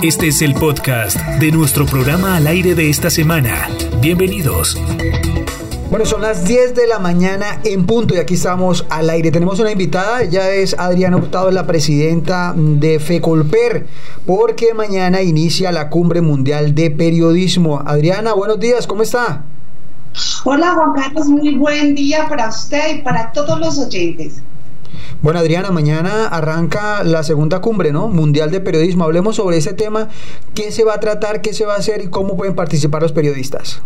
Este es el podcast de nuestro programa al aire de esta semana. Bienvenidos. Bueno, son las 10 de la mañana en punto y aquí estamos al aire. Tenemos una invitada, ella es Adriana Hurtado, la presidenta de FECOLPER, porque mañana inicia la Cumbre Mundial de Periodismo. Adriana, buenos días, ¿cómo está? Hola Juan Carlos, muy buen día para usted y para todos los oyentes. Bueno, Adriana, mañana arranca la segunda cumbre, ¿no? Mundial de Periodismo. Hablemos sobre ese tema. ¿Qué se va a tratar? ¿Qué se va a hacer? ¿Y cómo pueden participar los periodistas?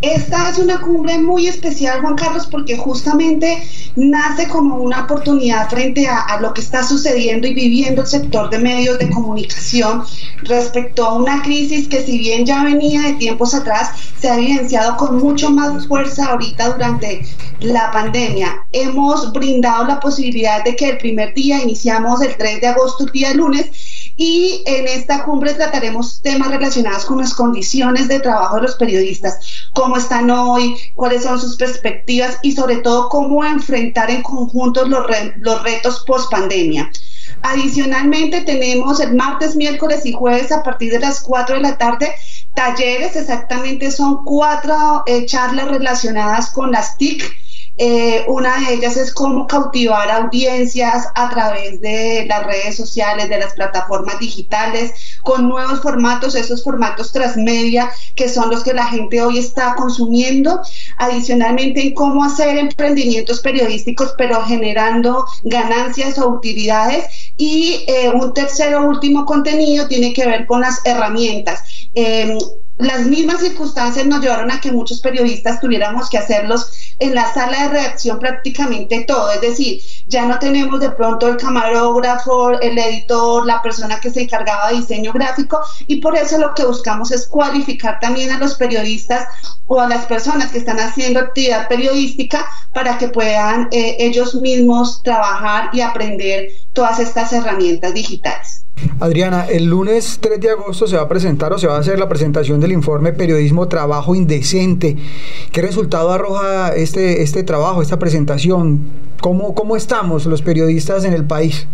Esta es una cumbre muy especial, Juan Carlos, porque justamente nace como una oportunidad frente a, lo que está sucediendo y viviendo el sector de medios de comunicación respecto a una crisis que si bien ya venía de tiempos atrás, se ha evidenciado con mucho más fuerza ahorita durante la pandemia. Hemos brindado la posibilidad de que el primer día, iniciamos el 3 de agosto, el día lunes, y en esta cumbre trataremos temas relacionados con las condiciones de trabajo de los periodistas, cómo están hoy, cuáles son sus perspectivas y sobre todo cómo enfrentar en conjunto los, los retos post pandemia. Adicionalmente tenemos el martes, miércoles y jueves a partir de las 4 de la tarde talleres, exactamente son cuatro eh, charlas relacionadas con las TIC eh, una de ellas es cómo cautivar audiencias a través de las redes sociales, de las plataformas digitales, con nuevos formatos, esos formatos transmedia que son los que la gente hoy está consumiendo. Adicionalmente, en cómo hacer emprendimientos periodísticos, pero generando ganancias o utilidades. Y eh, un tercero, último contenido tiene que ver con las herramientas. Em, las mismas circunstancias nos llevaron a que muchos periodistas tuviéramos que hacerlos en la sala de redacción prácticamente todo, es decir, ya no tenemos de pronto el camarógrafo, el editor, la persona que se encargaba de diseño gráfico y por eso lo que buscamos es cualificar también a los periodistas o a las personas que están haciendo actividad periodística para que puedan eh, ellos mismos trabajar y aprender todas estas herramientas digitales. Adriana, el lunes 3 de agosto se va a presentar o se va a hacer la presentación del informe Periodismo Trabajo Indecente. ¿Qué resultado arroja este, este trabajo, esta presentación? ¿Cómo, ¿Cómo estamos los periodistas en el país?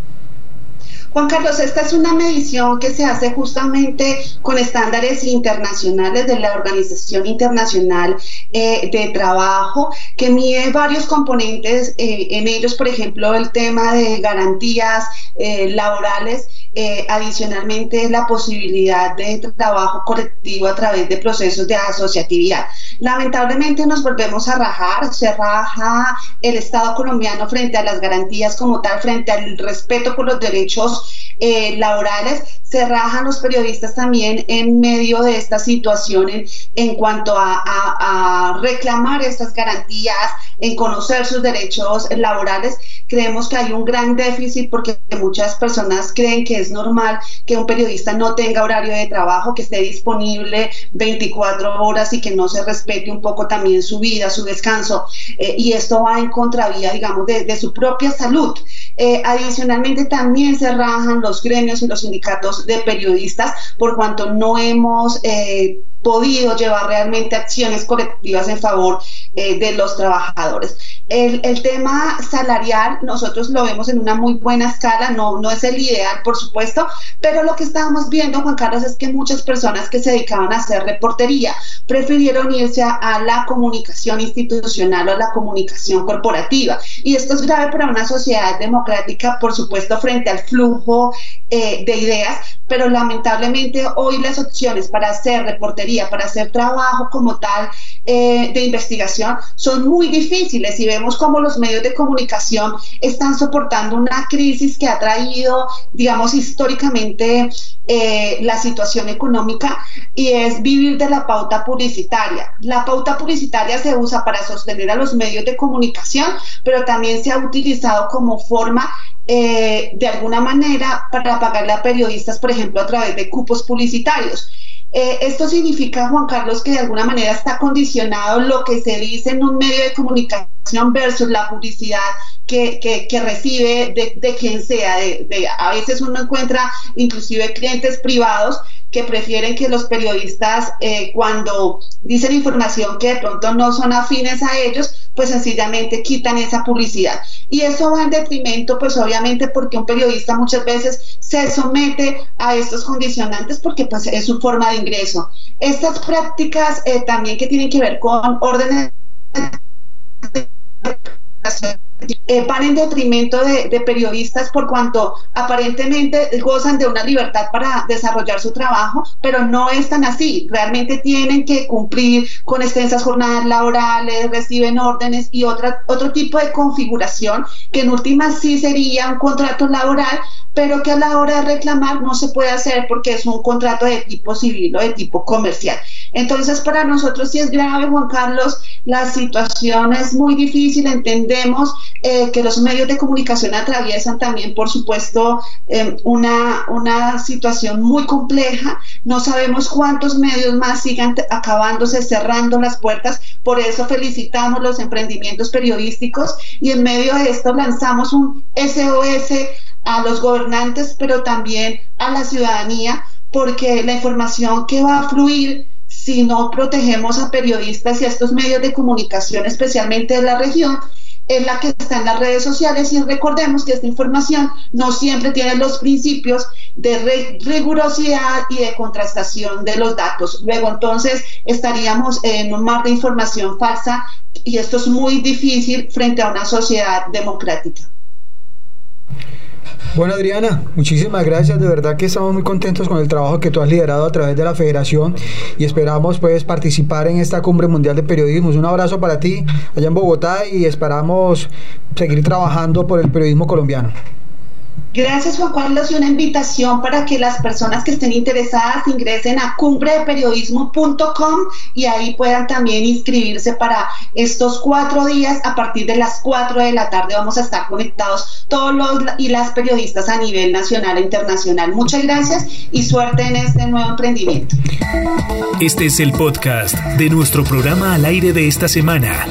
Juan Carlos, esta es una medición que se hace justamente con estándares internacionales de la Organización Internacional eh, de Trabajo, que mide varios componentes, eh, en ellos, por ejemplo, el tema de garantías eh, laborales, adicionalmente la posibilidad de trabajo colectivo a través de procesos de asociatividad. Lamentablemente nos volvemos a rajar, se raja el Estado colombiano frente a las garantías como tal, frente al respeto por los derechos eh, laborales, se rajan los periodistas también en medio de esta situación en, cuanto a, reclamar estas garantías, en conocer sus derechos laborales. Creemos que hay un gran déficit porque muchas personas creen que es normal que un periodista no tenga horario de trabajo, que esté disponible 24 horas y que no se respete un poco también su vida, su descanso. Eh, y esto va en contravía, digamos, de, su propia salud. Eh, adicionalmente también se rajan los gremios y los sindicatos de periodistas por cuanto no hemos eh, podido llevar realmente acciones colectivas en favor eh, de los trabajadores. El, tema salarial nosotros lo vemos en una muy buena escala, no, no es el ideal por supuesto, pero lo que estábamos viendo Juan Carlos es que muchas personas que se dedicaban a hacer reportería prefirieron irse a, la comunicación institucional o a la comunicación corporativa y esto es grave para una sociedad democrática por supuesto frente al flujo eh, de ideas, pero lamentablemente hoy las opciones para hacer reportería, para hacer trabajo como tal eh, de investigación son muy difíciles y vemos cómo los medios de comunicación están soportando una crisis que ha traído, digamos, históricamente eh, la situación económica y es vivir de la pauta publicitaria. La pauta publicitaria se usa para sostener a los medios de comunicación, pero también se ha utilizado como forma eh, de alguna manera para pagarle a periodistas, por ejemplo, a través de cupos publicitarios. Eh, esto significa, Juan Carlos, que de alguna manera está condicionado lo que se dice en un medio de comunicación versus la publicidad que, que, recibe de, de, quien sea. De, a veces uno encuentra inclusive clientes privados que prefieren que los periodistas eh, cuando dicen información que de pronto no son afines a ellos, pues sencillamente quitan esa publicidad. Y eso va en detrimento, pues obviamente porque un periodista muchas veces se somete a estos condicionantes porque pues es su forma de ingreso. Estas prácticas eh, también que tienen que ver con órdenes eh, van en detrimento de, periodistas por cuanto aparentemente gozan de una libertad para desarrollar su trabajo, pero no es tan así. Realmente tienen que cumplir con extensas jornadas laborales, reciben órdenes y otra, otro tipo de configuración que en última sí sería un contrato laboral, pero que a la hora de reclamar no se puede hacer porque es un contrato de tipo civil o de tipo comercial. Entonces, para nosotros sí es grave, Juan Carlos, la situación es muy difícil, entendemos eh, que los medios de comunicación atraviesan también, por supuesto, eh, una, una situación muy compleja. No sabemos cuántos medios más sigan acabándose, cerrando las puertas. Por eso felicitamos los emprendimientos periodísticos y en medio de esto lanzamos un SOS a los gobernantes, pero también a la ciudadanía, porque la información que va a fluir si no protegemos a periodistas y a estos medios de comunicación, especialmente de la región, es la que está en las redes sociales y recordemos que esta información no siempre tiene los principios de rigurosidad y de contrastación de los datos. Luego entonces estaríamos en un mar de información falsa y esto es muy difícil frente a una sociedad democrática. Bueno, Adriana, muchísimas gracias. De verdad que estamos muy contentos con el trabajo que tú has liderado a través de la federación y esperamos pues participar en esta cumbre mundial de periodismo. Un abrazo para ti allá en Bogotá y esperamos seguir trabajando por el periodismo colombiano. Gracias Juan Carlos y una invitación para que las personas que estén interesadas ingresen a cumbreperiodismo.com y ahí puedan también inscribirse para estos cuatro días a partir de las cuatro de la tarde vamos a estar conectados todos los y las periodistas a nivel nacional e internacional. Muchas gracias y suerte en este nuevo emprendimiento. Este es el podcast de nuestro programa al aire de esta semana.